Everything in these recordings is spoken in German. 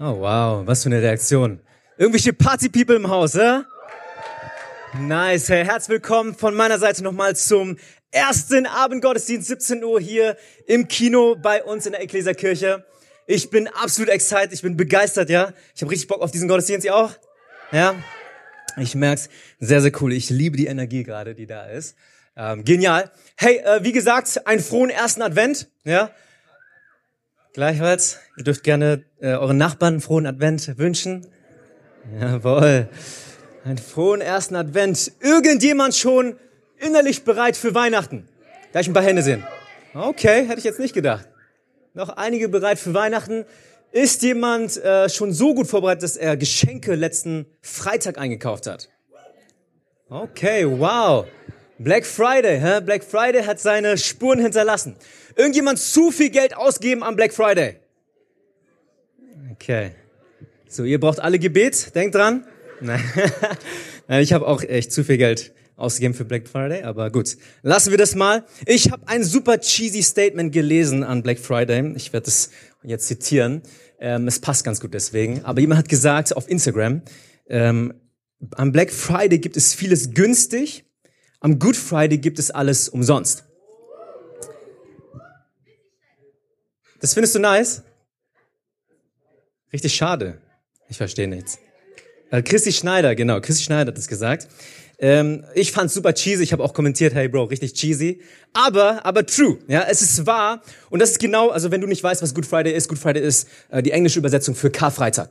Oh wow, was für eine Reaktion. Irgendwelche Party-People im Haus, äh? Nice, hey, herzlich willkommen von meiner Seite nochmal zum ersten Abendgottesdienst, 17 Uhr hier im Kino bei uns in der Ekklesiakirche. Ich bin absolut excited, ich bin begeistert, ja. Ich habe richtig Bock auf diesen Gottesdienst, ihr auch? Ja? Ich merk's, sehr, sehr cool. Ich liebe die Energie gerade, die da ist. Ähm, genial. Hey, äh, wie gesagt, einen frohen ersten Advent, ja. Gleichfalls, ihr dürft gerne äh, euren Nachbarn einen frohen Advent wünschen. Jawohl. Einen frohen ersten Advent. Irgendjemand schon innerlich bereit für Weihnachten? Darf ich ein paar Hände sehen? Okay, hätte ich jetzt nicht gedacht. Noch einige bereit für Weihnachten. Ist jemand äh, schon so gut vorbereitet, dass er Geschenke letzten Freitag eingekauft hat? Okay, wow. Black Friday, hä? Black Friday hat seine Spuren hinterlassen. Irgendjemand zu viel Geld ausgeben am Black Friday? Okay. So, ihr braucht alle Gebet, denkt dran. Nein, ich habe auch echt zu viel Geld ausgegeben für Black Friday, aber gut. Lassen wir das mal. Ich habe ein super cheesy Statement gelesen an Black Friday. Ich werde es jetzt zitieren. Ähm, es passt ganz gut deswegen. Aber jemand hat gesagt auf Instagram, ähm, am Black Friday gibt es vieles günstig, am Good Friday gibt es alles umsonst. Das findest du nice? Richtig schade. Ich verstehe nichts. Äh, Christi Schneider, genau, Christi Schneider hat das gesagt. Ähm, ich fand's super cheesy. Ich habe auch kommentiert, hey Bro, richtig cheesy. Aber, aber true. Ja, es ist wahr. Und das ist genau, also wenn du nicht weißt, was Good Friday ist, Good Friday ist äh, die englische Übersetzung für Karfreitag.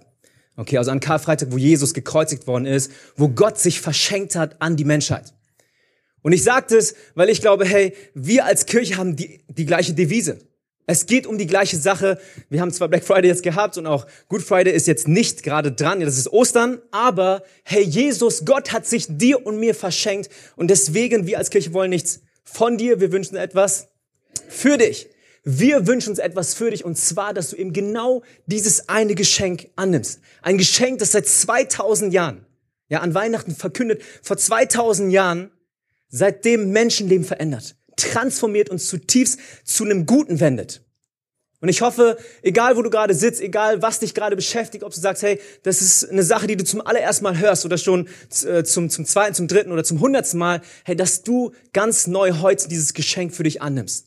Okay, also an Karfreitag, wo Jesus gekreuzigt worden ist, wo Gott sich verschenkt hat an die Menschheit. Und ich sage das, weil ich glaube, hey, wir als Kirche haben die, die gleiche Devise. Es geht um die gleiche Sache. Wir haben zwar Black Friday jetzt gehabt und auch Good Friday ist jetzt nicht gerade dran, ja, das ist Ostern, aber hey, Jesus, Gott hat sich dir und mir verschenkt und deswegen, wir als Kirche wollen nichts von dir, wir wünschen etwas für dich. Wir wünschen uns etwas für dich und zwar, dass du eben genau dieses eine Geschenk annimmst. Ein Geschenk, das seit 2000 Jahren, ja, an Weihnachten verkündet, vor 2000 Jahren, seitdem Menschenleben verändert transformiert und zutiefst zu einem Guten wendet. Und ich hoffe, egal wo du gerade sitzt, egal was dich gerade beschäftigt, ob du sagst, hey, das ist eine Sache, die du zum allerersten Mal hörst oder schon äh, zum, zum zweiten, zum dritten oder zum hundertsten Mal, hey, dass du ganz neu heute dieses Geschenk für dich annimmst.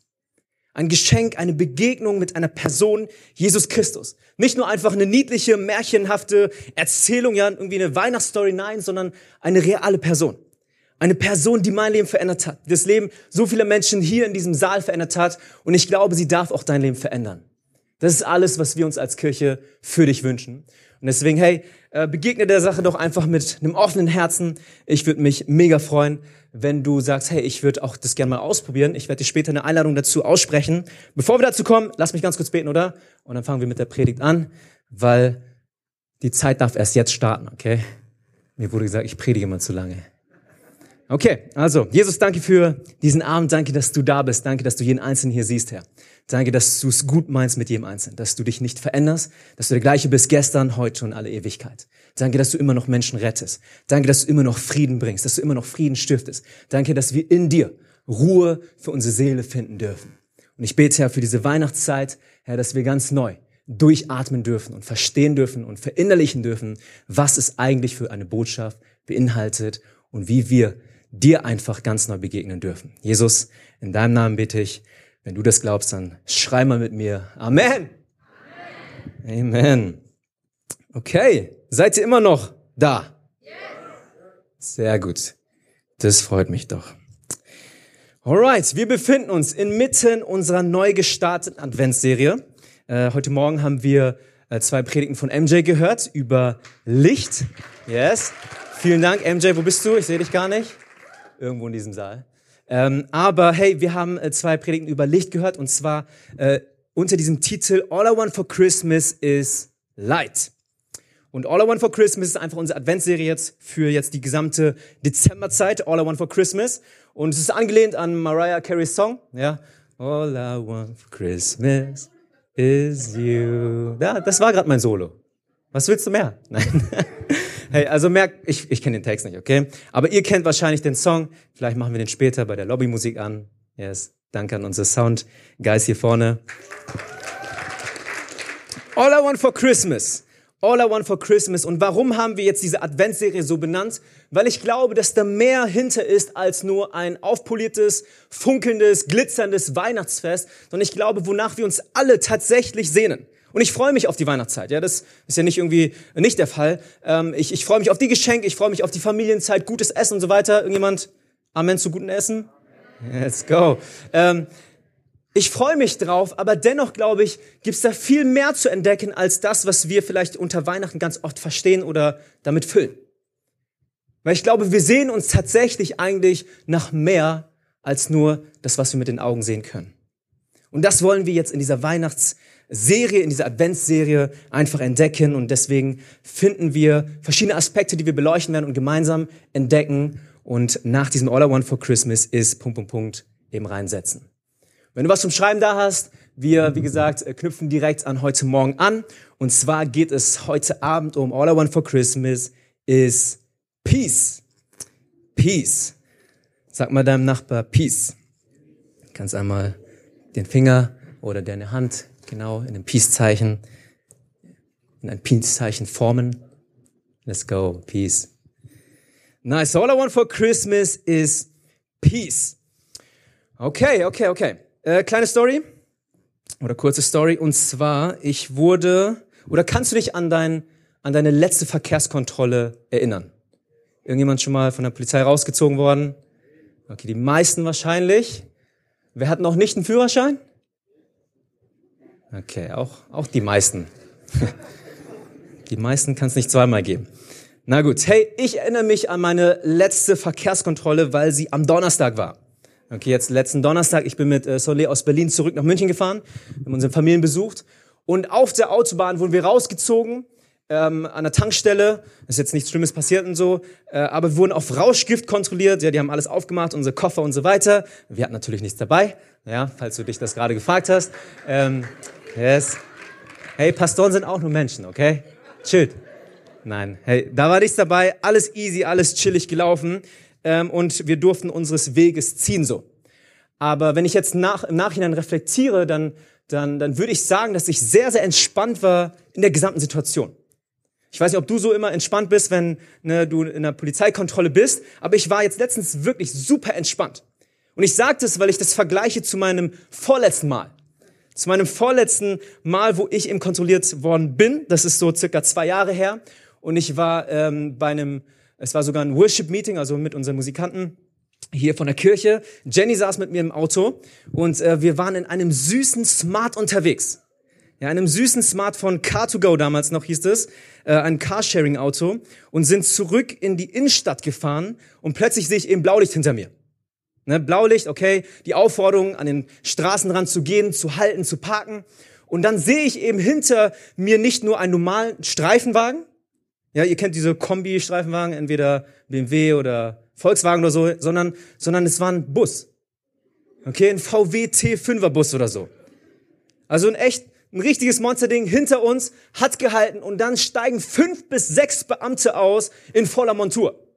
Ein Geschenk, eine Begegnung mit einer Person, Jesus Christus. Nicht nur einfach eine niedliche, märchenhafte Erzählung, ja, irgendwie eine Weihnachtsstory, nein, sondern eine reale Person. Eine Person, die mein Leben verändert hat, das Leben so vieler Menschen hier in diesem Saal verändert hat. Und ich glaube, sie darf auch dein Leben verändern. Das ist alles, was wir uns als Kirche für dich wünschen. Und deswegen, hey, äh, begegne der Sache doch einfach mit einem offenen Herzen. Ich würde mich mega freuen, wenn du sagst, hey, ich würde auch das gerne mal ausprobieren. Ich werde dir später eine Einladung dazu aussprechen. Bevor wir dazu kommen, lass mich ganz kurz beten, oder? Und dann fangen wir mit der Predigt an, weil die Zeit darf erst jetzt starten, okay? Mir wurde gesagt, ich predige immer zu lange. Okay, also, Jesus, danke für diesen Abend. Danke, dass du da bist. Danke, dass du jeden Einzelnen hier siehst, Herr. Danke, dass du es gut meinst mit jedem Einzelnen, dass du dich nicht veränderst, dass du der gleiche bist gestern, heute und alle Ewigkeit. Danke, dass du immer noch Menschen rettest. Danke, dass du immer noch Frieden bringst, dass du immer noch Frieden stiftest. Danke, dass wir in dir Ruhe für unsere Seele finden dürfen. Und ich bete, Herr, für diese Weihnachtszeit, Herr, dass wir ganz neu durchatmen dürfen und verstehen dürfen und verinnerlichen dürfen, was es eigentlich für eine Botschaft beinhaltet und wie wir dir einfach ganz neu begegnen dürfen. Jesus, in deinem Namen bitte ich, wenn du das glaubst, dann schrei mal mit mir. Amen. Amen. Amen. Okay, seid ihr immer noch da? Sehr gut. Das freut mich doch. Alright, wir befinden uns inmitten unserer neu gestarteten Adventsserie. Äh, heute Morgen haben wir äh, zwei Predigten von MJ gehört über Licht. Yes. Vielen Dank, MJ. Wo bist du? Ich sehe dich gar nicht irgendwo in diesem Saal. Ähm, aber hey, wir haben äh, zwei Predigten über Licht gehört und zwar äh, unter diesem Titel All I Want for Christmas is Light. Und All I Want for Christmas ist einfach unsere Adventsserie jetzt für jetzt die gesamte Dezemberzeit. All I Want for Christmas. Und es ist angelehnt an Mariah Carey's Song. Ja. All I want for Christmas is you. Ja, das war gerade mein Solo. Was willst du mehr? Nein. Hey, also merkt, ich, ich kenne den Text nicht, okay? Aber ihr kennt wahrscheinlich den Song. Vielleicht machen wir den später bei der Lobbymusik an. Yes. Danke an unsere Sound-Guys hier vorne. All I Want for Christmas. All I Want for Christmas. Und warum haben wir jetzt diese Adventsserie so benannt? Weil ich glaube, dass da mehr hinter ist als nur ein aufpoliertes, funkelndes, glitzerndes Weihnachtsfest, sondern ich glaube, wonach wir uns alle tatsächlich sehnen. Und ich freue mich auf die Weihnachtszeit. Ja, das ist ja nicht irgendwie nicht der Fall. Ähm, ich, ich freue mich auf die Geschenke, ich freue mich auf die Familienzeit, gutes Essen und so weiter. Irgendjemand Amen zu gutem Essen? Let's go. Ähm, ich freue mich drauf, aber dennoch glaube ich, gibt es da viel mehr zu entdecken als das, was wir vielleicht unter Weihnachten ganz oft verstehen oder damit füllen. Weil ich glaube, wir sehen uns tatsächlich eigentlich nach mehr als nur das, was wir mit den Augen sehen können. Und das wollen wir jetzt in dieser Weihnachtsserie, in dieser Adventsserie einfach entdecken. Und deswegen finden wir verschiedene Aspekte, die wir beleuchten werden und gemeinsam entdecken. Und nach diesem All I Want for Christmas ist Punkt, Punkt, Punkt eben reinsetzen. Wenn du was zum Schreiben da hast, wir, wie gesagt, knüpfen direkt an heute Morgen an. Und zwar geht es heute Abend um All I Want for Christmas is Peace. Peace. Sag mal deinem Nachbar Peace. Kannst einmal den Finger oder deine Hand genau in ein Peace-Zeichen, in ein Peace-Zeichen formen. Let's go. Peace. Nice. All I want for Christmas is peace. Okay, okay, okay. Äh, kleine Story oder kurze Story. Und zwar, ich wurde, oder kannst du dich an, dein, an deine letzte Verkehrskontrolle erinnern? Irgendjemand schon mal von der Polizei rausgezogen worden? Okay, die meisten wahrscheinlich. Wer hat noch nicht einen Führerschein? Okay, auch, auch die meisten. die meisten kann es nicht zweimal geben. Na gut, hey, ich erinnere mich an meine letzte Verkehrskontrolle, weil sie am Donnerstag war. Okay, jetzt letzten Donnerstag, ich bin mit äh, Soleil aus Berlin zurück nach München gefahren, haben unsere Familien besucht und auf der Autobahn wurden wir rausgezogen ähm, an der Tankstelle. Ist jetzt nichts Schlimmes passiert und so, äh, aber wir wurden auf Rauschgift kontrolliert. Ja, die haben alles aufgemacht, unsere Koffer und so weiter. Wir hatten natürlich nichts dabei, ja, falls du dich das gerade gefragt hast. Ähm, yes. Hey, Pastoren sind auch nur Menschen, okay? Chillt. Nein, hey, da war nichts dabei, alles easy, alles chillig gelaufen ähm, und wir durften unseres Weges ziehen so. Aber wenn ich jetzt nach, im Nachhinein reflektiere, dann, dann, dann würde ich sagen, dass ich sehr, sehr entspannt war in der gesamten Situation. Ich weiß nicht, ob du so immer entspannt bist, wenn ne, du in einer Polizeikontrolle bist, aber ich war jetzt letztens wirklich super entspannt. Und ich sage das, weil ich das vergleiche zu meinem vorletzten Mal. Zu meinem vorletzten Mal, wo ich eben kontrolliert worden bin. Das ist so circa zwei Jahre her. Und ich war ähm, bei einem es war sogar ein Worship-Meeting, also mit unseren Musikanten hier von der Kirche. Jenny saß mit mir im Auto und äh, wir waren in einem süßen Smart unterwegs. Ja, einem süßen Smart von Car2Go damals noch hieß es, äh, ein Carsharing-Auto und sind zurück in die Innenstadt gefahren und plötzlich sehe ich eben Blaulicht hinter mir. Ne, Blaulicht, okay, die Aufforderung, an den Straßenrand zu gehen, zu halten, zu parken. Und dann sehe ich eben hinter mir nicht nur einen normalen Streifenwagen, ja, ihr kennt diese Kombi-Streifenwagen, entweder BMW oder Volkswagen oder so, sondern, sondern es war ein Bus. Okay, ein VW T5er Bus oder so. Also ein echt, ein richtiges Monsterding hinter uns, hat gehalten und dann steigen fünf bis sechs Beamte aus in voller Montur.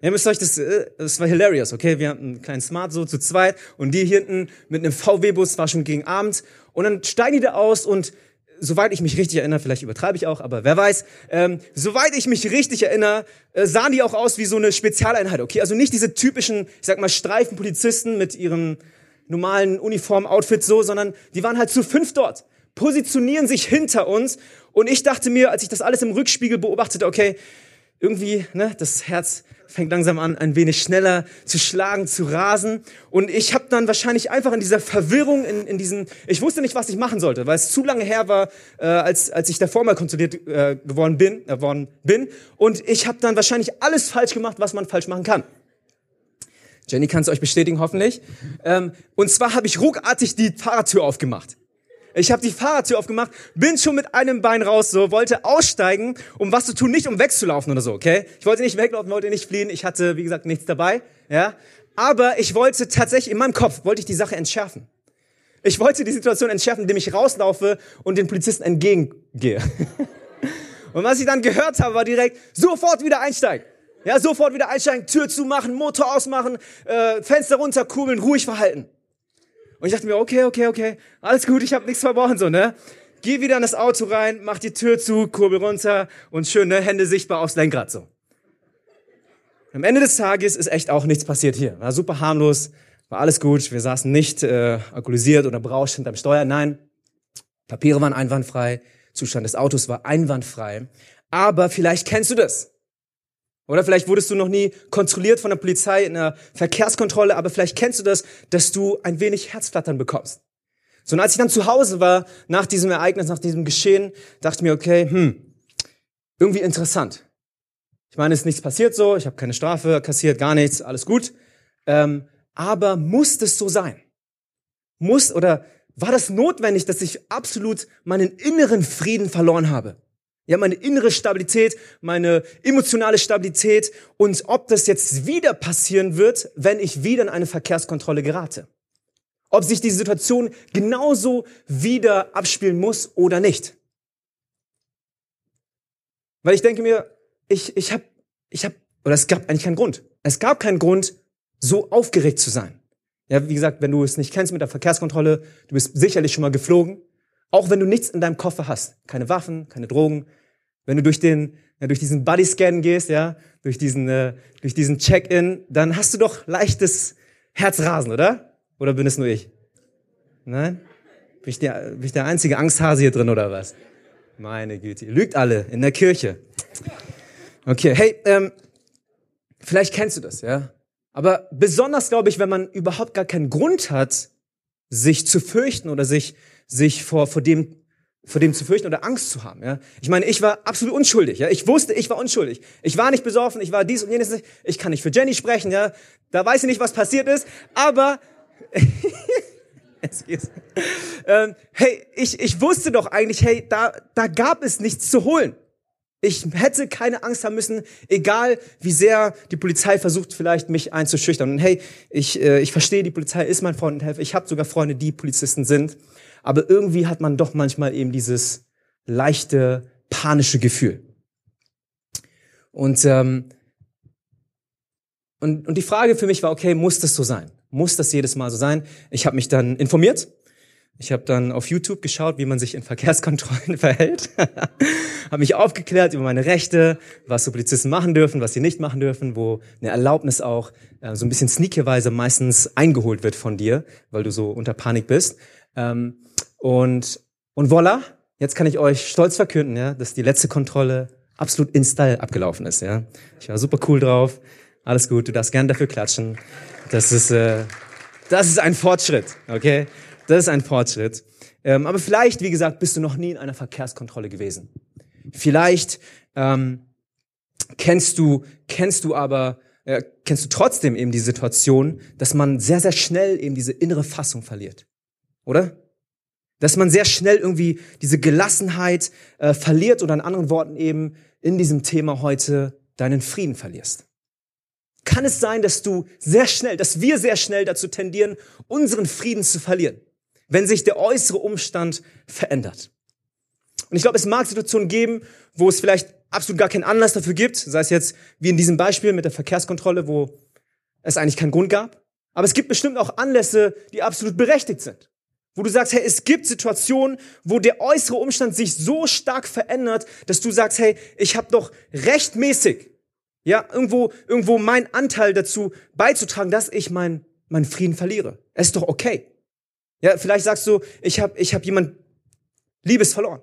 Ihr müsst euch das, äh, das war hilarious, okay? Wir hatten einen kleinen Smart so zu zweit und die hinten mit einem VW-Bus war schon gegen Abend und dann steigen die da aus und soweit ich mich richtig erinnere, vielleicht übertreibe ich auch, aber wer weiß, ähm, soweit ich mich richtig erinnere, äh, sahen die auch aus wie so eine Spezialeinheit, okay? Also nicht diese typischen, ich sag mal, Streifenpolizisten mit ihren normalen Uniform-Outfits so, sondern die waren halt zu fünf dort, positionieren sich hinter uns und ich dachte mir, als ich das alles im Rückspiegel beobachtete, okay, irgendwie, ne, das Herz fängt langsam an, ein wenig schneller zu schlagen, zu rasen. Und ich habe dann wahrscheinlich einfach in dieser Verwirrung, in, in diesen, ich wusste nicht, was ich machen sollte, weil es zu lange her war, äh, als, als ich davor mal kontrolliert äh, geworden bin, äh, bin. Und ich habe dann wahrscheinlich alles falsch gemacht, was man falsch machen kann. Jenny kann es euch bestätigen, hoffentlich. Ähm, und zwar habe ich ruckartig die Fahrradtür aufgemacht. Ich habe die Fahrradtür aufgemacht, bin schon mit einem Bein raus, so wollte aussteigen, um was zu tun, nicht um wegzulaufen oder so, okay? Ich wollte nicht weglaufen, wollte nicht fliehen. Ich hatte, wie gesagt, nichts dabei, ja? Aber ich wollte tatsächlich in meinem Kopf wollte ich die Sache entschärfen. Ich wollte die Situation entschärfen, indem ich rauslaufe und den Polizisten entgegengehe. und was ich dann gehört habe, war direkt sofort wieder einsteigen. Ja, sofort wieder einsteigen, Tür zumachen, Motor ausmachen, äh, Fenster runterkurbeln, ruhig verhalten. Und ich dachte mir, okay, okay, okay, alles gut, ich habe nichts verbrochen, so, ne? geh wieder in das Auto rein, mach die Tür zu, kurbel runter und schön, ne, Hände sichtbar aufs Lenkrad so. Am Ende des Tages ist echt auch nichts passiert hier. War super harmlos, war alles gut. Wir saßen nicht äh, alkoholisiert oder berauscht hinterm Steuer. Nein, Papiere waren einwandfrei, Zustand des Autos war einwandfrei. Aber vielleicht kennst du das. Oder vielleicht wurdest du noch nie kontrolliert von der Polizei in einer Verkehrskontrolle, aber vielleicht kennst du das, dass du ein wenig Herzflattern bekommst. So, und als ich dann zu Hause war, nach diesem Ereignis, nach diesem Geschehen, dachte ich mir, okay, hm, irgendwie interessant. Ich meine, es ist nichts passiert so, ich habe keine Strafe kassiert, gar nichts, alles gut. Ähm, aber muss das so sein? Muss oder war das notwendig, dass ich absolut meinen inneren Frieden verloren habe? Ja, meine innere Stabilität, meine emotionale Stabilität und ob das jetzt wieder passieren wird, wenn ich wieder in eine Verkehrskontrolle gerate. Ob sich die Situation genauso wieder abspielen muss oder nicht. Weil ich denke mir, ich, ich habe, ich hab, oder es gab eigentlich keinen Grund. Es gab keinen Grund, so aufgeregt zu sein. Ja, wie gesagt, wenn du es nicht kennst mit der Verkehrskontrolle, du bist sicherlich schon mal geflogen. Auch wenn du nichts in deinem Koffer hast, keine Waffen, keine Drogen, wenn du durch den ja, durch diesen Bodyscan gehst, ja, durch diesen äh, durch diesen Check-in, dann hast du doch leichtes Herzrasen, oder? Oder bin es nur ich? Nein? Bin ich der, bin ich der einzige Angsthase hier drin oder was? Meine Güte, ihr lügt alle in der Kirche. Okay, hey, ähm, vielleicht kennst du das, ja? Aber besonders glaube ich, wenn man überhaupt gar keinen Grund hat, sich zu fürchten oder sich sich vor, vor dem vor dem zu fürchten oder Angst zu haben. Ja? Ich meine, ich war absolut unschuldig. Ja? Ich wusste, ich war unschuldig. Ich war nicht besoffen, ich war dies und jenes. Ich kann nicht für Jenny sprechen. Ja? Da weiß ich nicht, was passiert ist. Aber ähm, hey, ich, ich wusste doch eigentlich, hey, da, da gab es nichts zu holen. Ich hätte keine Angst haben müssen, egal wie sehr die Polizei versucht, vielleicht mich einzuschüchtern. Und hey, ich, äh, ich verstehe, die Polizei ist mein Freund und Helfer. Ich habe sogar Freunde, die Polizisten sind aber irgendwie hat man doch manchmal eben dieses leichte, panische Gefühl. Und, ähm, und, und die Frage für mich war, okay, muss das so sein? Muss das jedes Mal so sein? Ich habe mich dann informiert. Ich habe dann auf YouTube geschaut, wie man sich in Verkehrskontrollen verhält. habe mich aufgeklärt über meine Rechte, was so Polizisten machen dürfen, was sie nicht machen dürfen, wo eine Erlaubnis auch äh, so ein bisschen sneakerweise meistens eingeholt wird von dir, weil du so unter Panik bist. Ähm, und, und voila, jetzt kann ich euch stolz verkünden, ja, dass die letzte Kontrolle absolut in Style abgelaufen ist. Ja. Ich war super cool drauf. Alles gut, du darfst gern dafür klatschen. Das ist, äh, das ist ein Fortschritt, okay? Das ist ein Fortschritt. Ähm, aber vielleicht, wie gesagt, bist du noch nie in einer Verkehrskontrolle gewesen. Vielleicht ähm, kennst du, kennst du aber, äh, kennst du trotzdem eben die Situation, dass man sehr, sehr schnell eben diese innere Fassung verliert. Oder? Dass man sehr schnell irgendwie diese Gelassenheit äh, verliert oder in anderen Worten eben in diesem Thema heute deinen Frieden verlierst. Kann es sein, dass du sehr schnell, dass wir sehr schnell dazu tendieren, unseren Frieden zu verlieren, wenn sich der äußere Umstand verändert? Und ich glaube, es mag Situationen geben, wo es vielleicht absolut gar keinen Anlass dafür gibt, sei es jetzt wie in diesem Beispiel mit der Verkehrskontrolle, wo es eigentlich keinen Grund gab. Aber es gibt bestimmt auch Anlässe, die absolut berechtigt sind. Wo du sagst, hey, es gibt Situationen, wo der äußere Umstand sich so stark verändert, dass du sagst, hey, ich habe doch rechtmäßig, ja, irgendwo, irgendwo mein Anteil dazu beizutragen, dass ich mein, meinen Frieden verliere. Es ist doch okay. Ja, vielleicht sagst du, ich habe ich hab jemand Liebes verloren.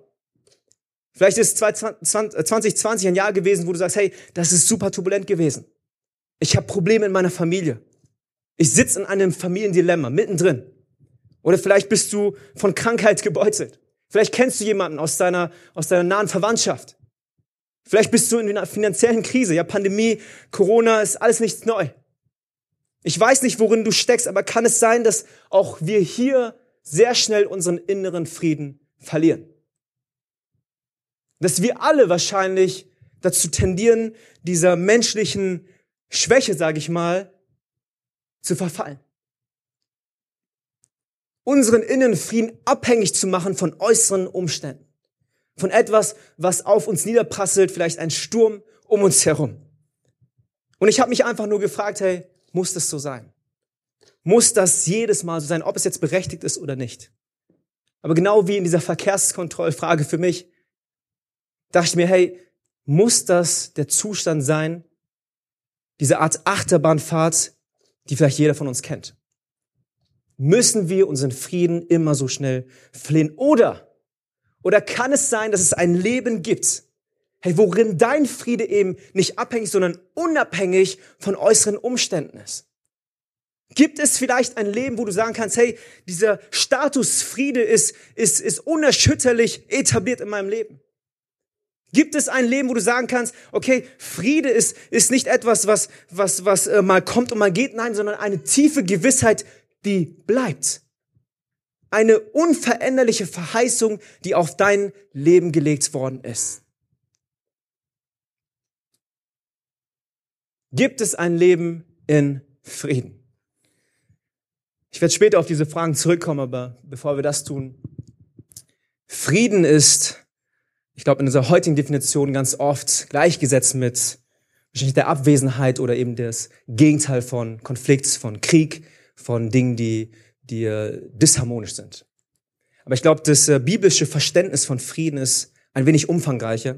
Vielleicht ist 2020 ein Jahr gewesen, wo du sagst, hey, das ist super turbulent gewesen. Ich habe Probleme in meiner Familie. Ich sitze in einem Familiendilemma mittendrin. Oder vielleicht bist du von Krankheit gebeutelt. Vielleicht kennst du jemanden aus deiner, aus deiner nahen Verwandtschaft. Vielleicht bist du in einer finanziellen Krise. Ja, Pandemie, Corona ist alles nichts neu. Ich weiß nicht, worin du steckst, aber kann es sein, dass auch wir hier sehr schnell unseren inneren Frieden verlieren? Dass wir alle wahrscheinlich dazu tendieren, dieser menschlichen Schwäche, sage ich mal, zu verfallen unseren inneren Frieden abhängig zu machen von äußeren Umständen. Von etwas, was auf uns niederprasselt, vielleicht ein Sturm um uns herum. Und ich habe mich einfach nur gefragt, hey, muss das so sein? Muss das jedes Mal so sein, ob es jetzt berechtigt ist oder nicht? Aber genau wie in dieser Verkehrskontrollfrage für mich, dachte ich mir, hey, muss das der Zustand sein, diese Art Achterbahnfahrt, die vielleicht jeder von uns kennt? Müssen wir unseren Frieden immer so schnell flehen? Oder, oder kann es sein, dass es ein Leben gibt, hey, worin dein Friede eben nicht abhängig, sondern unabhängig von äußeren Umständen ist? Gibt es vielleicht ein Leben, wo du sagen kannst, hey, dieser Status Friede ist, ist, ist unerschütterlich etabliert in meinem Leben? Gibt es ein Leben, wo du sagen kannst, okay, Friede ist, ist nicht etwas, was, was, was äh, mal kommt und mal geht, nein, sondern eine tiefe Gewissheit, die bleibt. Eine unveränderliche Verheißung, die auf dein Leben gelegt worden ist. Gibt es ein Leben in Frieden? Ich werde später auf diese Fragen zurückkommen, aber bevor wir das tun, Frieden ist, ich glaube, in unserer heutigen Definition ganz oft gleichgesetzt mit wahrscheinlich der Abwesenheit oder eben das Gegenteil von Konflikt, von Krieg, von Dingen, die, die äh, disharmonisch sind. Aber ich glaube, das äh, biblische Verständnis von Frieden ist ein wenig umfangreicher.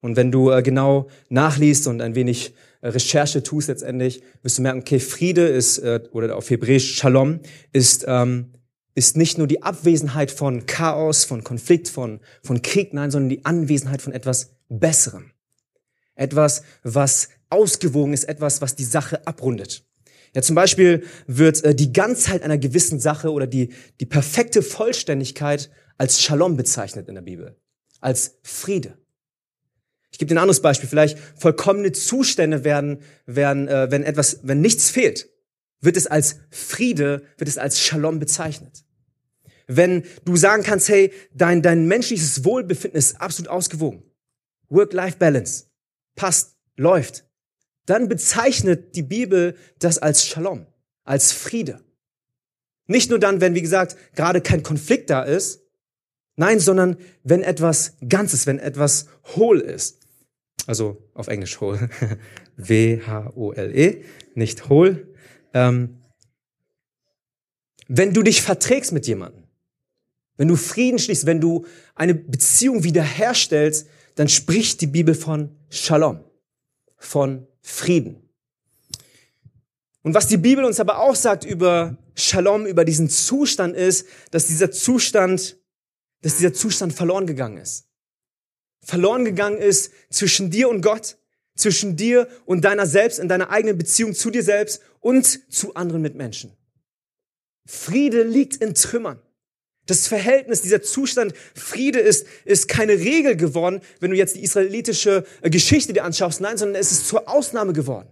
Und wenn du äh, genau nachliest und ein wenig äh, Recherche tust letztendlich, wirst du merken, okay, Friede ist, äh, oder auf Hebräisch Shalom, ist, ähm, ist nicht nur die Abwesenheit von Chaos, von Konflikt, von, von Krieg, nein, sondern die Anwesenheit von etwas Besserem. Etwas, was ausgewogen ist, etwas, was die Sache abrundet. Ja, zum Beispiel wird äh, die Ganzheit einer gewissen Sache oder die, die perfekte Vollständigkeit als Shalom bezeichnet in der Bibel. Als Friede. Ich gebe dir ein anderes Beispiel. Vielleicht vollkommene Zustände werden, werden äh, wenn etwas, wenn nichts fehlt, wird es als Friede, wird es als Shalom bezeichnet. Wenn du sagen kannst, hey, dein, dein menschliches Wohlbefinden ist absolut ausgewogen. Work-Life-Balance. Passt, läuft dann bezeichnet die Bibel das als Shalom, als Friede. Nicht nur dann, wenn, wie gesagt, gerade kein Konflikt da ist, nein, sondern wenn etwas ganz ist, wenn etwas hohl ist. Also auf Englisch hohl. W-H-O-L-E, nicht hohl. Ähm, wenn du dich verträgst mit jemandem, wenn du Frieden schließt, wenn du eine Beziehung wiederherstellst, dann spricht die Bibel von Shalom, von Frieden. Und was die Bibel uns aber auch sagt über Shalom, über diesen Zustand ist, dass dieser Zustand, dass dieser Zustand verloren gegangen ist. Verloren gegangen ist zwischen dir und Gott, zwischen dir und deiner selbst, in deiner eigenen Beziehung zu dir selbst und zu anderen Mitmenschen. Friede liegt in Trümmern. Das Verhältnis, dieser Zustand Friede ist, ist keine Regel geworden, wenn du jetzt die israelitische äh, Geschichte dir anschaust. Nein, sondern es ist zur Ausnahme geworden.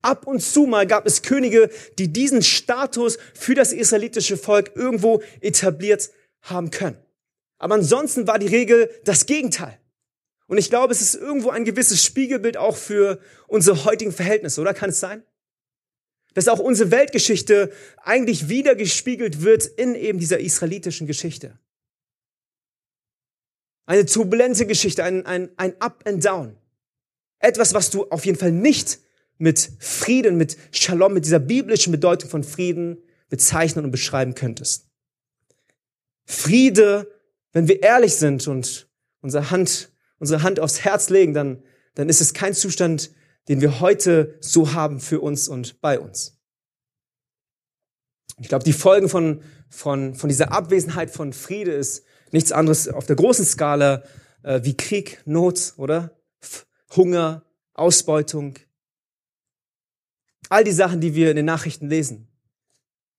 Ab und zu mal gab es Könige, die diesen Status für das israelitische Volk irgendwo etabliert haben können. Aber ansonsten war die Regel das Gegenteil. Und ich glaube, es ist irgendwo ein gewisses Spiegelbild auch für unsere heutigen Verhältnisse, oder kann es sein? Dass auch unsere Weltgeschichte eigentlich wiedergespiegelt wird in eben dieser israelitischen Geschichte. Eine turbulente Geschichte, ein, ein, ein Up and Down. Etwas, was du auf jeden Fall nicht mit Frieden, mit Shalom, mit dieser biblischen Bedeutung von Frieden bezeichnen und beschreiben könntest. Friede, wenn wir ehrlich sind und unsere Hand, unsere Hand aufs Herz legen, dann, dann ist es kein Zustand, den wir heute so haben für uns und bei uns. Ich glaube, die Folgen von, von, von dieser Abwesenheit von Friede ist nichts anderes auf der großen Skala äh, wie Krieg, Not, oder? F Hunger, Ausbeutung. All die Sachen, die wir in den Nachrichten lesen.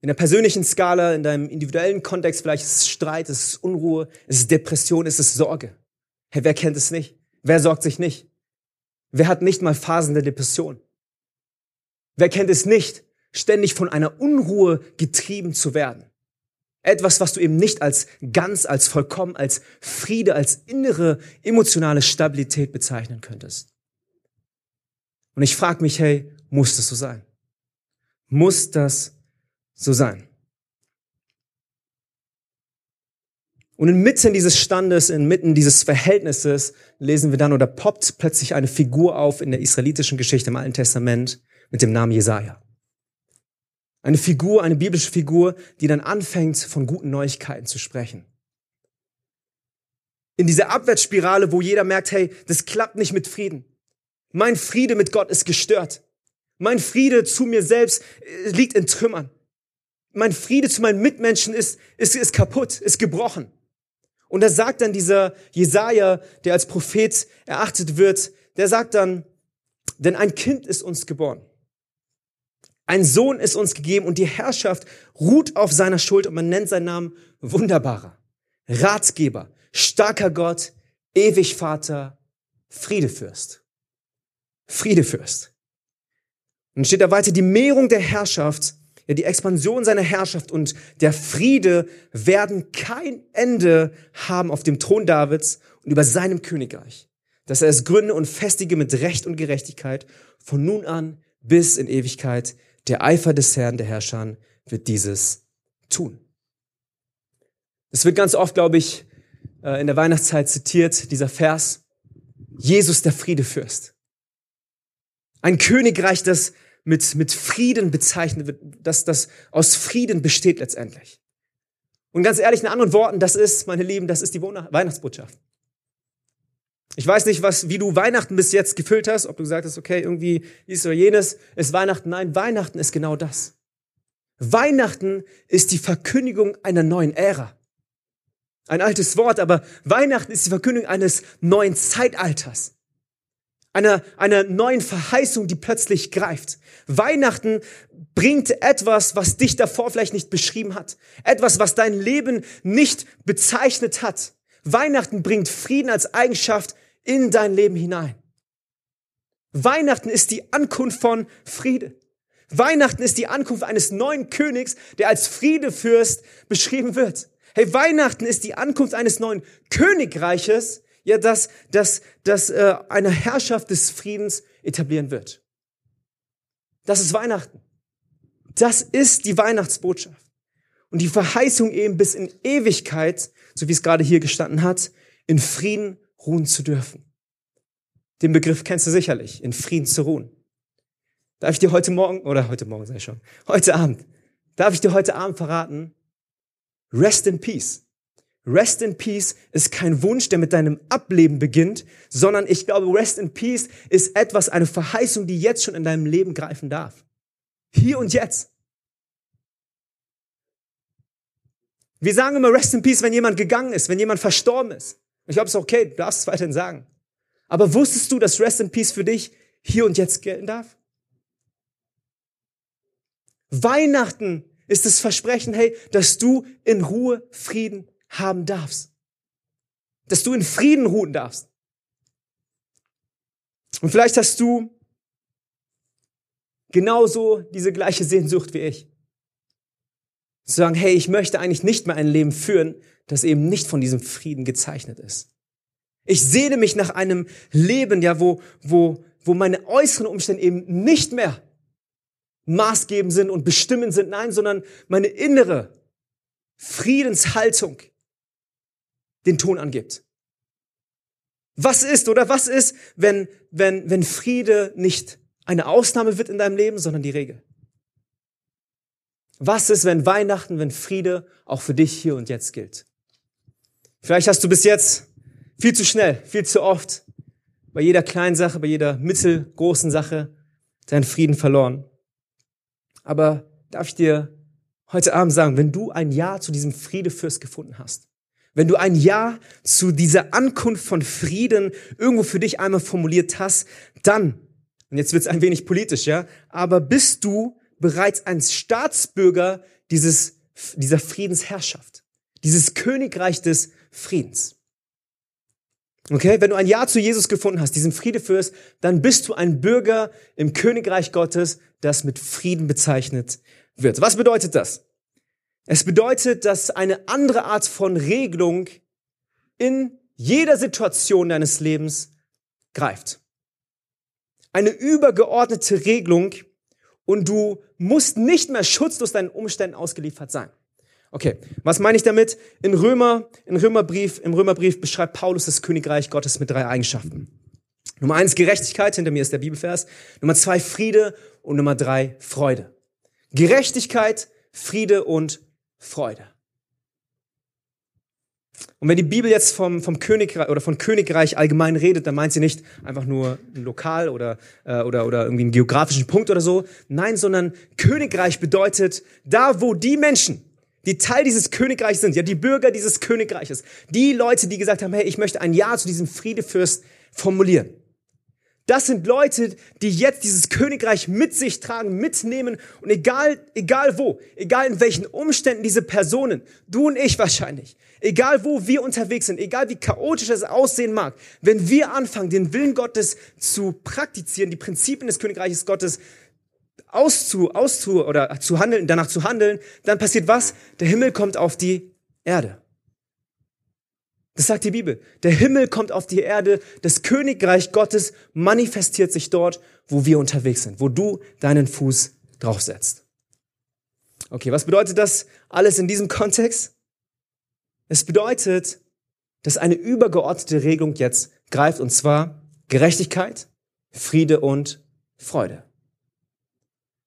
In der persönlichen Skala, in deinem individuellen Kontext, vielleicht ist es Streit, ist es Unruhe, ist es Depression, ist es Sorge. Hey, wer kennt es nicht? Wer sorgt sich nicht? Wer hat nicht mal Phasen der Depression? Wer kennt es nicht, ständig von einer Unruhe getrieben zu werden? Etwas, was du eben nicht als ganz, als vollkommen, als Friede, als innere emotionale Stabilität bezeichnen könntest. Und ich frage mich, hey, muss das so sein? Muss das so sein? Und inmitten dieses Standes, inmitten dieses Verhältnisses lesen wir dann oder poppt plötzlich eine Figur auf in der israelitischen Geschichte im Alten Testament mit dem Namen Jesaja. Eine Figur, eine biblische Figur, die dann anfängt, von guten Neuigkeiten zu sprechen. in dieser Abwärtsspirale, wo jeder merkt, hey, das klappt nicht mit Frieden. Mein Friede mit Gott ist gestört. Mein Friede zu mir selbst äh, liegt in Trümmern. Mein Friede zu meinen Mitmenschen ist, ist, ist kaputt, ist gebrochen. Und da sagt dann dieser Jesaja, der als Prophet erachtet wird, der sagt dann, denn ein Kind ist uns geboren. Ein Sohn ist uns gegeben und die Herrschaft ruht auf seiner Schuld und man nennt seinen Namen Wunderbarer, Ratgeber, starker Gott, ewig Vater, Friedefürst. Friedefürst. Und dann steht da weiter, die Mehrung der Herrschaft, ja, die Expansion seiner Herrschaft und der Friede werden kein Ende haben auf dem Thron Davids und über seinem Königreich, dass er es gründe und festige mit Recht und Gerechtigkeit von nun an bis in Ewigkeit. Der Eifer des Herrn, der Herrscher, wird dieses tun. Es wird ganz oft, glaube ich, äh, in der Weihnachtszeit zitiert, dieser Vers, Jesus der Friedefürst. Ein Königreich, das mit, mit Frieden bezeichnet wird, dass das aus Frieden besteht letztendlich. Und ganz ehrlich, in anderen Worten, das ist, meine Lieben, das ist die Weihnachtsbotschaft. Ich weiß nicht, was, wie du Weihnachten bis jetzt gefüllt hast, ob du gesagt hast, okay, irgendwie dies oder jenes ist Weihnachten. Nein, Weihnachten ist genau das. Weihnachten ist die Verkündigung einer neuen Ära. Ein altes Wort, aber Weihnachten ist die Verkündigung eines neuen Zeitalters einer, einer neuen Verheißung, die plötzlich greift. Weihnachten bringt etwas, was dich davor vielleicht nicht beschrieben hat. Etwas, was dein Leben nicht bezeichnet hat. Weihnachten bringt Frieden als Eigenschaft in dein Leben hinein. Weihnachten ist die Ankunft von Friede. Weihnachten ist die Ankunft eines neuen Königs, der als Friedefürst beschrieben wird. Hey, Weihnachten ist die Ankunft eines neuen Königreiches, ja, das, das, das äh, eine Herrschaft des Friedens etablieren wird. Das ist Weihnachten. Das ist die Weihnachtsbotschaft. Und die Verheißung eben bis in Ewigkeit, so wie es gerade hier gestanden hat, in Frieden ruhen zu dürfen. Den Begriff kennst du sicherlich, in Frieden zu ruhen. Darf ich dir heute Morgen, oder heute Morgen sei schon, heute Abend, darf ich dir heute Abend verraten, rest in peace. Rest in Peace ist kein Wunsch, der mit deinem Ableben beginnt, sondern ich glaube, Rest in Peace ist etwas, eine Verheißung, die jetzt schon in deinem Leben greifen darf. Hier und jetzt. Wir sagen immer Rest in Peace, wenn jemand gegangen ist, wenn jemand verstorben ist. Ich glaube, es ist okay, du darfst es weiterhin sagen. Aber wusstest du, dass Rest in Peace für dich hier und jetzt gelten darf? Weihnachten ist das Versprechen, hey, dass du in Ruhe Frieden haben darfst. Dass du in Frieden ruhen darfst. Und vielleicht hast du genauso diese gleiche Sehnsucht wie ich. Zu sagen, hey, ich möchte eigentlich nicht mehr ein Leben führen, das eben nicht von diesem Frieden gezeichnet ist. Ich sehne mich nach einem Leben, ja, wo, wo, wo meine äußeren Umstände eben nicht mehr maßgebend sind und bestimmend sind, nein, sondern meine innere Friedenshaltung den Ton angibt. Was ist oder was ist, wenn, wenn, wenn Friede nicht eine Ausnahme wird in deinem Leben, sondern die Regel? Was ist, wenn Weihnachten, wenn Friede auch für dich hier und jetzt gilt? Vielleicht hast du bis jetzt viel zu schnell, viel zu oft bei jeder kleinen Sache, bei jeder mittelgroßen Sache deinen Frieden verloren. Aber darf ich dir heute Abend sagen, wenn du ein Ja zu diesem Friedefürst gefunden hast, wenn du ein Ja zu dieser Ankunft von Frieden irgendwo für dich einmal formuliert hast, dann, und jetzt wird es ein wenig politisch, ja, aber bist du bereits ein Staatsbürger dieses, dieser Friedensherrschaft, dieses Königreich des Friedens. Okay, wenn du ein Ja zu Jesus gefunden hast, diesen Friedefürst, dann bist du ein Bürger im Königreich Gottes, das mit Frieden bezeichnet wird. Was bedeutet das? Es bedeutet, dass eine andere Art von Regelung in jeder Situation deines Lebens greift. Eine übergeordnete Regelung und du musst nicht mehr schutzlos deinen Umständen ausgeliefert sein. Okay, was meine ich damit? In Römer, in Römerbrief, im Römerbrief beschreibt Paulus das Königreich Gottes mit drei Eigenschaften. Nummer eins Gerechtigkeit, hinter mir ist der Bibelvers. Nummer zwei Friede und Nummer drei Freude. Gerechtigkeit, Friede und Freude. Und wenn die Bibel jetzt vom, vom Königreich oder von Königreich allgemein redet, dann meint sie nicht einfach nur ein Lokal oder, äh, oder, oder irgendwie einen geografischen Punkt oder so. Nein, sondern Königreich bedeutet da, wo die Menschen, die Teil dieses Königreichs sind, ja, die Bürger dieses Königreiches, die Leute, die gesagt haben, hey, ich möchte ein Ja zu diesem Friedefürst formulieren. Das sind Leute, die jetzt dieses Königreich mit sich tragen, mitnehmen und egal, egal wo, egal in welchen Umständen diese Personen, du und ich wahrscheinlich, egal wo wir unterwegs sind, egal wie chaotisch es aussehen mag, wenn wir anfangen, den Willen Gottes zu praktizieren, die Prinzipien des Königreiches Gottes auszu, auszu oder zu handeln, danach zu handeln, dann passiert was? Der Himmel kommt auf die Erde. Das sagt die Bibel. Der Himmel kommt auf die Erde, das Königreich Gottes manifestiert sich dort, wo wir unterwegs sind, wo du deinen Fuß draufsetzt. Okay, was bedeutet das alles in diesem Kontext? Es bedeutet, dass eine übergeordnete Regelung jetzt greift, und zwar Gerechtigkeit, Friede und Freude.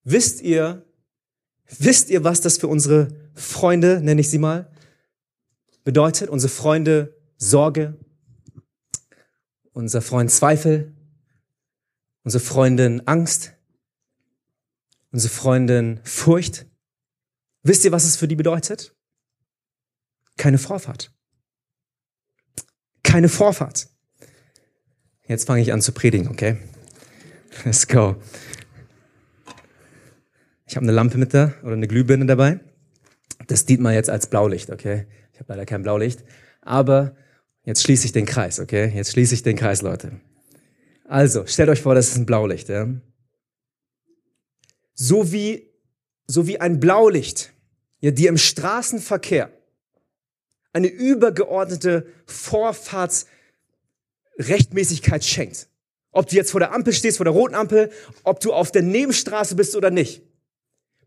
Wisst ihr, wisst ihr, was das für unsere Freunde, nenne ich sie mal, bedeutet? Unsere Freunde Sorge, unser Freund Zweifel, unsere Freundin Angst, unsere Freundin Furcht. Wisst ihr, was es für die bedeutet? Keine Vorfahrt. Keine Vorfahrt. Jetzt fange ich an zu predigen, okay? Let's go. Ich habe eine Lampe mit da oder eine Glühbirne dabei. Das dient mal jetzt als Blaulicht, okay? Ich habe leider kein Blaulicht. Aber Jetzt schließe ich den Kreis, okay? Jetzt schließe ich den Kreis, Leute. Also, stellt euch vor, das ist ein Blaulicht, ja? So wie, so wie ein Blaulicht, ja, dir im Straßenverkehr eine übergeordnete Vorfahrtsrechtmäßigkeit schenkt. Ob du jetzt vor der Ampel stehst, vor der roten Ampel, ob du auf der Nebenstraße bist oder nicht,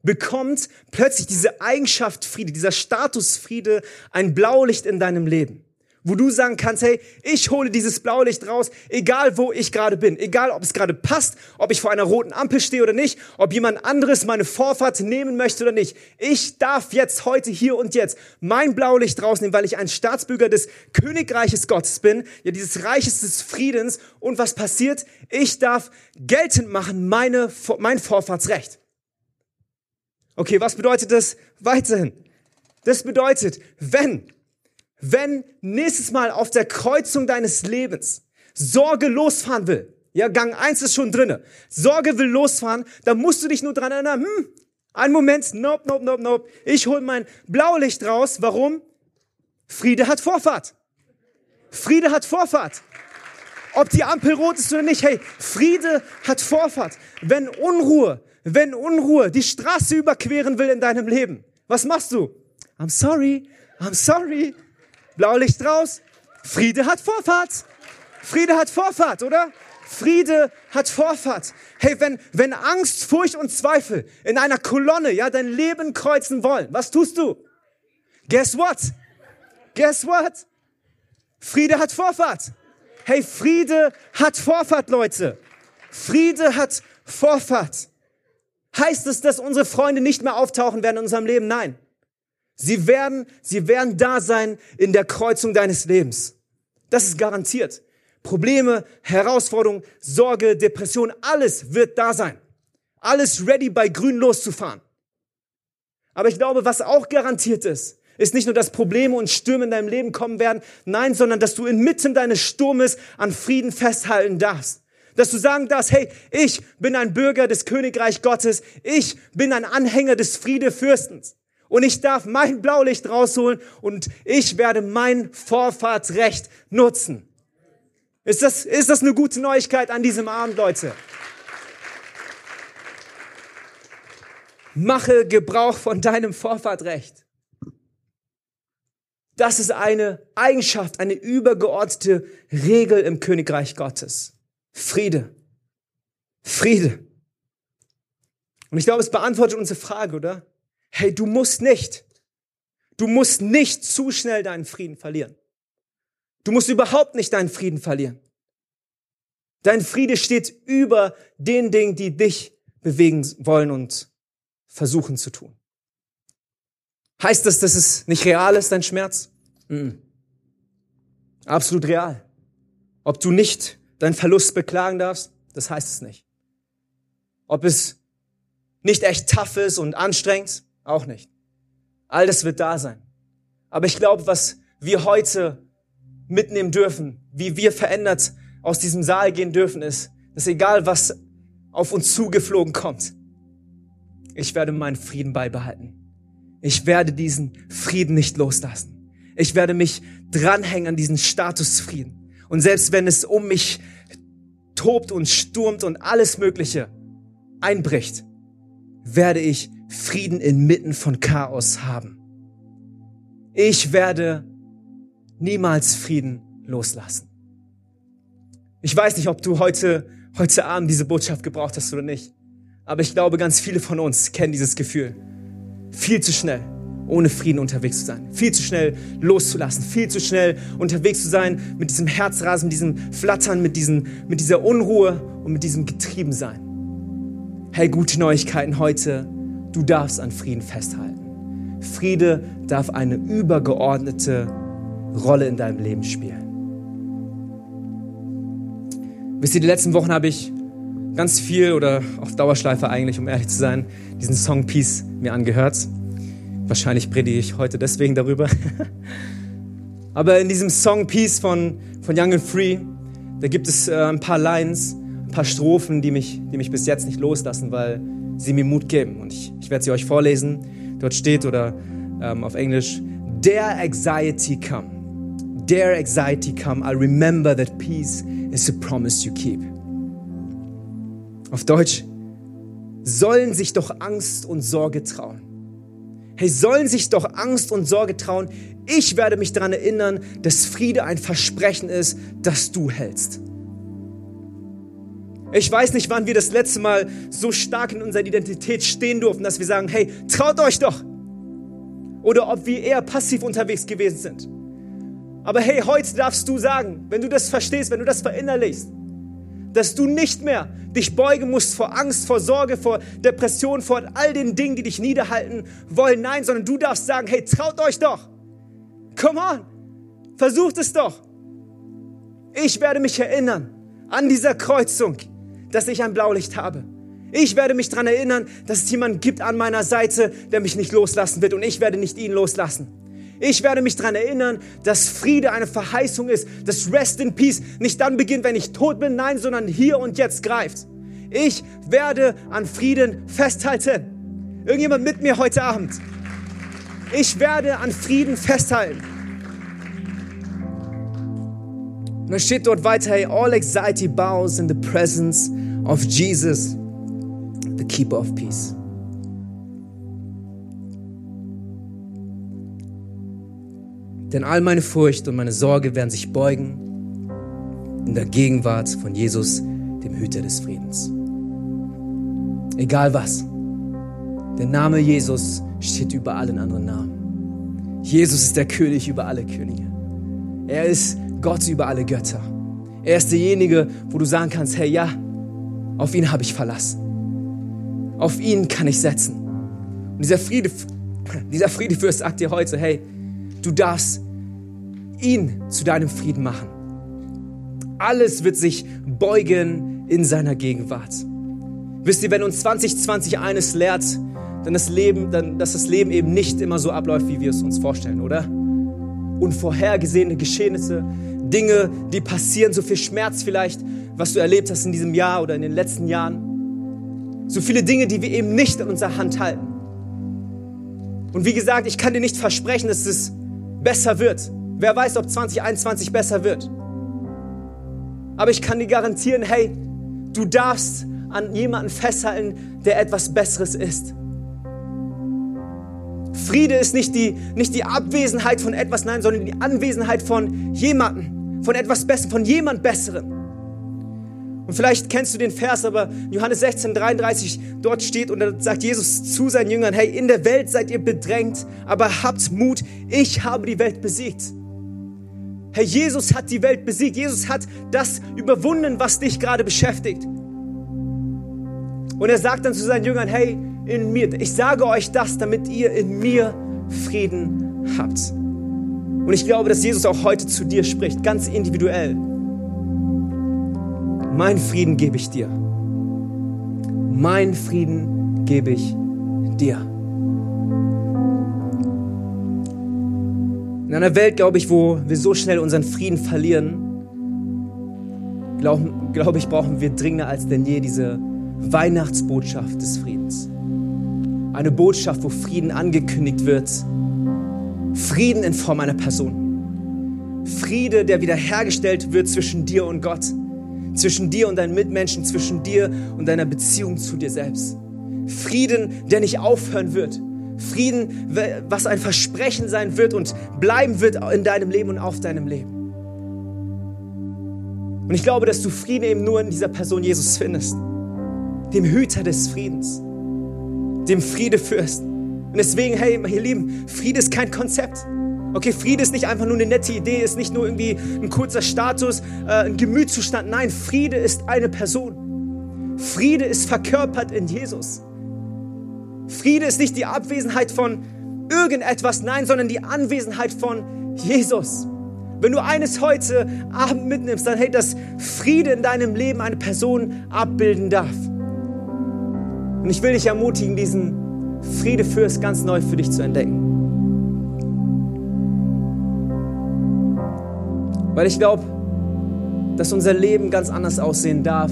bekommt plötzlich diese Eigenschaft Friede, dieser Status Friede ein Blaulicht in deinem Leben wo du sagen kannst, hey, ich hole dieses Blaulicht raus, egal wo ich gerade bin, egal ob es gerade passt, ob ich vor einer roten Ampel stehe oder nicht, ob jemand anderes meine Vorfahrt nehmen möchte oder nicht. Ich darf jetzt heute hier und jetzt mein Blaulicht rausnehmen, weil ich ein Staatsbürger des Königreiches Gottes bin, ja dieses Reiches des Friedens und was passiert? Ich darf geltend machen meine, mein Vorfahrtsrecht. Okay, was bedeutet das weiterhin? Das bedeutet, wenn wenn nächstes Mal auf der Kreuzung deines Lebens Sorge losfahren will, ja, Gang eins ist schon drinne, Sorge will losfahren, dann musst du dich nur dran erinnern, hm, ein Moment, nope, nope, nope, nope, ich hol mein Blaulicht raus, warum? Friede hat Vorfahrt. Friede hat Vorfahrt. Ob die Ampel rot ist oder nicht, hey, Friede hat Vorfahrt. Wenn Unruhe, wenn Unruhe die Straße überqueren will in deinem Leben, was machst du? I'm sorry, I'm sorry. Blaulicht raus. Friede hat Vorfahrt. Friede hat Vorfahrt, oder? Friede hat Vorfahrt. Hey, wenn, wenn Angst, Furcht und Zweifel in einer Kolonne, ja, dein Leben kreuzen wollen, was tust du? Guess what? Guess what? Friede hat Vorfahrt. Hey, Friede hat Vorfahrt, Leute. Friede hat Vorfahrt. Heißt es, dass unsere Freunde nicht mehr auftauchen werden in unserem Leben? Nein. Sie werden, sie werden da sein in der Kreuzung deines Lebens. Das ist garantiert. Probleme, Herausforderungen, Sorge, Depression, alles wird da sein. Alles ready bei grün loszufahren. Aber ich glaube, was auch garantiert ist, ist nicht nur, dass Probleme und Stürme in deinem Leben kommen werden, nein, sondern dass du inmitten deines Sturmes an Frieden festhalten darfst. Dass du sagen darfst, hey, ich bin ein Bürger des Königreich Gottes, ich bin ein Anhänger des Friedefürstens und ich darf mein Blaulicht rausholen und ich werde mein Vorfahrtsrecht nutzen. Ist das, ist das eine gute Neuigkeit an diesem Abend, Leute? Mache Gebrauch von deinem Vorfahrtrecht. Das ist eine Eigenschaft, eine übergeordnete Regel im Königreich Gottes. Friede. Friede. Und ich glaube, es beantwortet unsere Frage, oder? Hey, du musst nicht, du musst nicht zu schnell deinen Frieden verlieren. Du musst überhaupt nicht deinen Frieden verlieren. Dein Friede steht über den Dingen, die dich bewegen wollen und versuchen zu tun. Heißt das, dass es nicht real ist, dein Schmerz? Absolut real. Ob du nicht deinen Verlust beklagen darfst, das heißt es nicht. Ob es nicht echt tough ist und anstrengend, auch nicht. All das wird da sein. Aber ich glaube, was wir heute mitnehmen dürfen, wie wir verändert aus diesem Saal gehen dürfen, ist, dass egal was auf uns zugeflogen kommt, ich werde meinen Frieden beibehalten. Ich werde diesen Frieden nicht loslassen. Ich werde mich dranhängen an diesen Statusfrieden. Und selbst wenn es um mich tobt und stürmt und alles Mögliche einbricht, werde ich Frieden inmitten von Chaos haben. Ich werde niemals Frieden loslassen. Ich weiß nicht, ob du heute, heute Abend diese Botschaft gebraucht hast oder nicht. Aber ich glaube, ganz viele von uns kennen dieses Gefühl. Viel zu schnell ohne Frieden unterwegs zu sein. Viel zu schnell loszulassen. Viel zu schnell unterwegs zu sein mit diesem Herzrasen, mit diesem Flattern, mit, diesen, mit dieser Unruhe und mit diesem Getriebensein. Hey, gute Neuigkeiten heute. Du darfst an Frieden festhalten. Friede darf eine übergeordnete Rolle in deinem Leben spielen. Wisst ihr, die letzten Wochen habe ich ganz viel oder auf Dauerschleife eigentlich, um ehrlich zu sein, diesen Song Peace mir angehört. Wahrscheinlich predige ich heute deswegen darüber. Aber in diesem Song Peace von, von Young and Free, da gibt es äh, ein paar Lines, paar Strophen, die mich, die mich bis jetzt nicht loslassen, weil sie mir Mut geben. Und ich, ich werde sie euch vorlesen. Dort steht oder ähm, auf Englisch, Dare anxiety come. Dare anxiety come. I remember that peace is a promise you keep. Auf Deutsch, sollen sich doch Angst und Sorge trauen. Hey, sollen sich doch Angst und Sorge trauen. Ich werde mich daran erinnern, dass Friede ein Versprechen ist, das du hältst. Ich weiß nicht, wann wir das letzte Mal so stark in unserer Identität stehen durften, dass wir sagen, hey, traut euch doch. Oder ob wir eher passiv unterwegs gewesen sind. Aber hey, heute darfst du sagen, wenn du das verstehst, wenn du das verinnerlichst, dass du nicht mehr dich beugen musst vor Angst, vor Sorge, vor Depression, vor all den Dingen, die dich niederhalten wollen. Nein, sondern du darfst sagen, hey, traut euch doch. Come on, versucht es doch. Ich werde mich erinnern an dieser Kreuzung, dass ich ein Blaulicht habe. Ich werde mich daran erinnern, dass es jemanden gibt an meiner Seite, der mich nicht loslassen wird und ich werde nicht ihn loslassen. Ich werde mich daran erinnern, dass Friede eine Verheißung ist, dass Rest in Peace nicht dann beginnt, wenn ich tot bin, nein, sondern hier und jetzt greift. Ich werde an Frieden festhalten. Irgendjemand mit mir heute Abend. Ich werde an Frieden festhalten. Und dann steht dort weiter, hey, all anxiety bows in the presence of Jesus, the keeper of peace. Denn all meine Furcht und meine Sorge werden sich beugen in der Gegenwart von Jesus, dem Hüter des Friedens. Egal was. Der Name Jesus steht über allen anderen Namen. Jesus ist der König über alle Könige. Er ist Gott über alle Götter. Er ist derjenige, wo du sagen kannst, hey ja, auf ihn habe ich verlassen. Auf ihn kann ich setzen. Und dieser Friede, dieser Friedefürst sagt dir heute, hey, Du darfst ihn zu deinem Frieden machen. Alles wird sich beugen in seiner Gegenwart. Wisst ihr, wenn uns 2020 eines lehrt, dann das Leben, dann, dass das Leben eben nicht immer so abläuft, wie wir es uns vorstellen, oder? Unvorhergesehene Geschehnisse, Dinge, die passieren, so viel Schmerz vielleicht, was du erlebt hast in diesem Jahr oder in den letzten Jahren. So viele Dinge, die wir eben nicht in unserer Hand halten. Und wie gesagt, ich kann dir nicht versprechen, dass es besser wird. Wer weiß, ob 2021 besser wird. Aber ich kann dir garantieren, hey, du darfst an jemanden festhalten, der etwas Besseres ist. Friede ist nicht die, nicht die Abwesenheit von etwas, nein, sondern die Anwesenheit von jemandem, von etwas Besserem, von jemand Besserem. Und vielleicht kennst du den Vers, aber Johannes 16, 33, dort steht und da sagt Jesus zu seinen Jüngern, hey, in der Welt seid ihr bedrängt, aber habt Mut, ich habe die Welt besiegt. Herr Jesus hat die Welt besiegt. Jesus hat das überwunden, was dich gerade beschäftigt. Und er sagt dann zu seinen Jüngern, hey, in mir, ich sage euch das, damit ihr in mir Frieden habt. Und ich glaube, dass Jesus auch heute zu dir spricht, ganz individuell. Mein Frieden gebe ich dir. Mein Frieden gebe ich dir. In einer Welt, glaube ich, wo wir so schnell unseren Frieden verlieren, glaube glaub ich, brauchen wir dringender als denn je diese Weihnachtsbotschaft des Friedens. Eine Botschaft, wo Frieden angekündigt wird. Frieden in Form einer Person. Friede, der wiederhergestellt wird zwischen dir und Gott, zwischen dir und deinen Mitmenschen, zwischen dir und deiner Beziehung zu dir selbst. Frieden, der nicht aufhören wird. Frieden, was ein Versprechen sein wird und bleiben wird in deinem Leben und auf deinem Leben. Und ich glaube, dass du Frieden eben nur in dieser Person Jesus findest, dem Hüter des Friedens, dem Friedefürst. Und deswegen, hey, ihr Lieben, Friede ist kein Konzept. Okay, Friede ist nicht einfach nur eine nette Idee, ist nicht nur irgendwie ein kurzer Status, äh, ein Gemütszustand. Nein, Friede ist eine Person. Friede ist verkörpert in Jesus. Friede ist nicht die Abwesenheit von irgendetwas, nein, sondern die Anwesenheit von Jesus. Wenn du eines heute Abend mitnimmst, dann hey, dass Friede in deinem Leben eine Person abbilden darf. Und ich will dich ermutigen, diesen Friede fürs ganz neu für dich zu entdecken. Weil ich glaube, dass unser Leben ganz anders aussehen darf,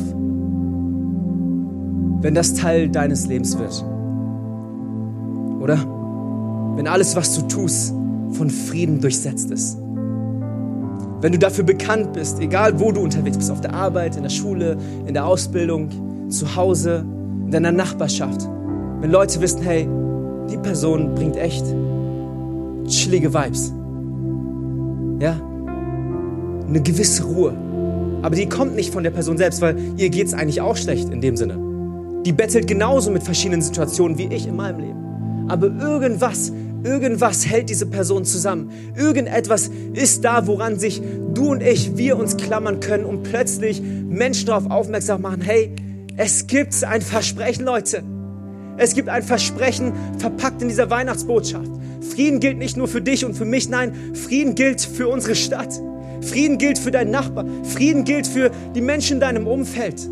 wenn das Teil deines Lebens wird. Oder? Wenn alles, was du tust, von Frieden durchsetzt ist. Wenn du dafür bekannt bist, egal wo du unterwegs bist, auf der Arbeit, in der Schule, in der Ausbildung, zu Hause, in deiner Nachbarschaft, wenn Leute wissen, hey, die Person bringt echt chillige Vibes. Ja? Eine gewisse Ruhe. Aber die kommt nicht von der Person selbst, weil ihr geht es eigentlich auch schlecht in dem Sinne. Die bettelt genauso mit verschiedenen Situationen wie ich in meinem Leben aber irgendwas, irgendwas hält diese Person zusammen. Irgendetwas ist da, woran sich du und ich, wir uns klammern können und plötzlich Menschen darauf aufmerksam machen, hey, es gibt ein Versprechen, Leute. Es gibt ein Versprechen verpackt in dieser Weihnachtsbotschaft. Frieden gilt nicht nur für dich und für mich, nein, Frieden gilt für unsere Stadt. Frieden gilt für deinen Nachbar. Frieden gilt für die Menschen in deinem Umfeld.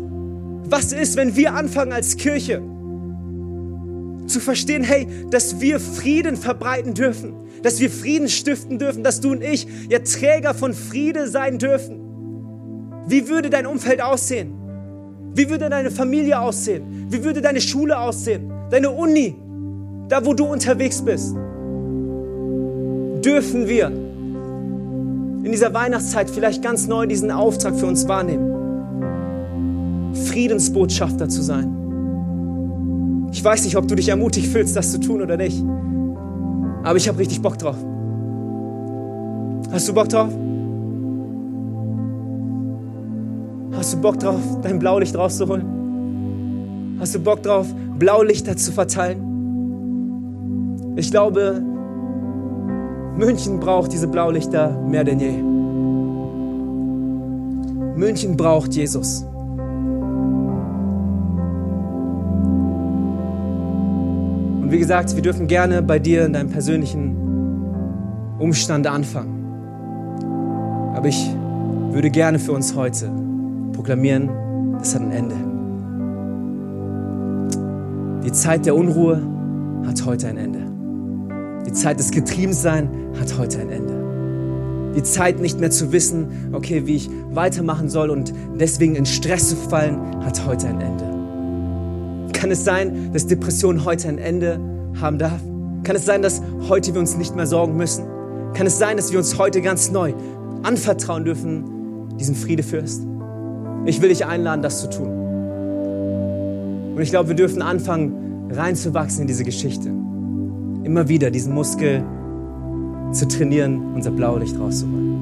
Was ist, wenn wir anfangen als Kirche, zu verstehen, hey, dass wir Frieden verbreiten dürfen, dass wir Frieden stiften dürfen, dass du und ich ja Träger von Friede sein dürfen. Wie würde dein Umfeld aussehen? Wie würde deine Familie aussehen? Wie würde deine Schule aussehen? Deine Uni, da wo du unterwegs bist? Dürfen wir in dieser Weihnachtszeit vielleicht ganz neu diesen Auftrag für uns wahrnehmen? Friedensbotschafter zu sein. Ich weiß nicht, ob du dich ermutigt fühlst, das zu tun oder nicht. Aber ich habe richtig Bock drauf. Hast du Bock drauf? Hast du Bock drauf, dein Blaulicht rauszuholen? Hast du Bock drauf, Blaulichter zu verteilen? Ich glaube, München braucht diese Blaulichter mehr denn je. München braucht Jesus. Und wie gesagt, wir dürfen gerne bei dir in deinem persönlichen Umstand anfangen. Aber ich würde gerne für uns heute proklamieren, es hat ein Ende. Die Zeit der Unruhe hat heute ein Ende. Die Zeit des Getriebenseins hat heute ein Ende. Die Zeit nicht mehr zu wissen, okay, wie ich weitermachen soll und deswegen in Stress zu fallen, hat heute ein Ende. Kann es sein, dass Depression heute ein Ende haben darf? Kann es sein, dass heute wir uns nicht mehr sorgen müssen? Kann es sein, dass wir uns heute ganz neu anvertrauen dürfen, diesen Friedefürst? Ich will dich einladen, das zu tun. Und ich glaube, wir dürfen anfangen, reinzuwachsen in diese Geschichte. Immer wieder diesen Muskel zu trainieren, unser Blaulicht rauszuholen.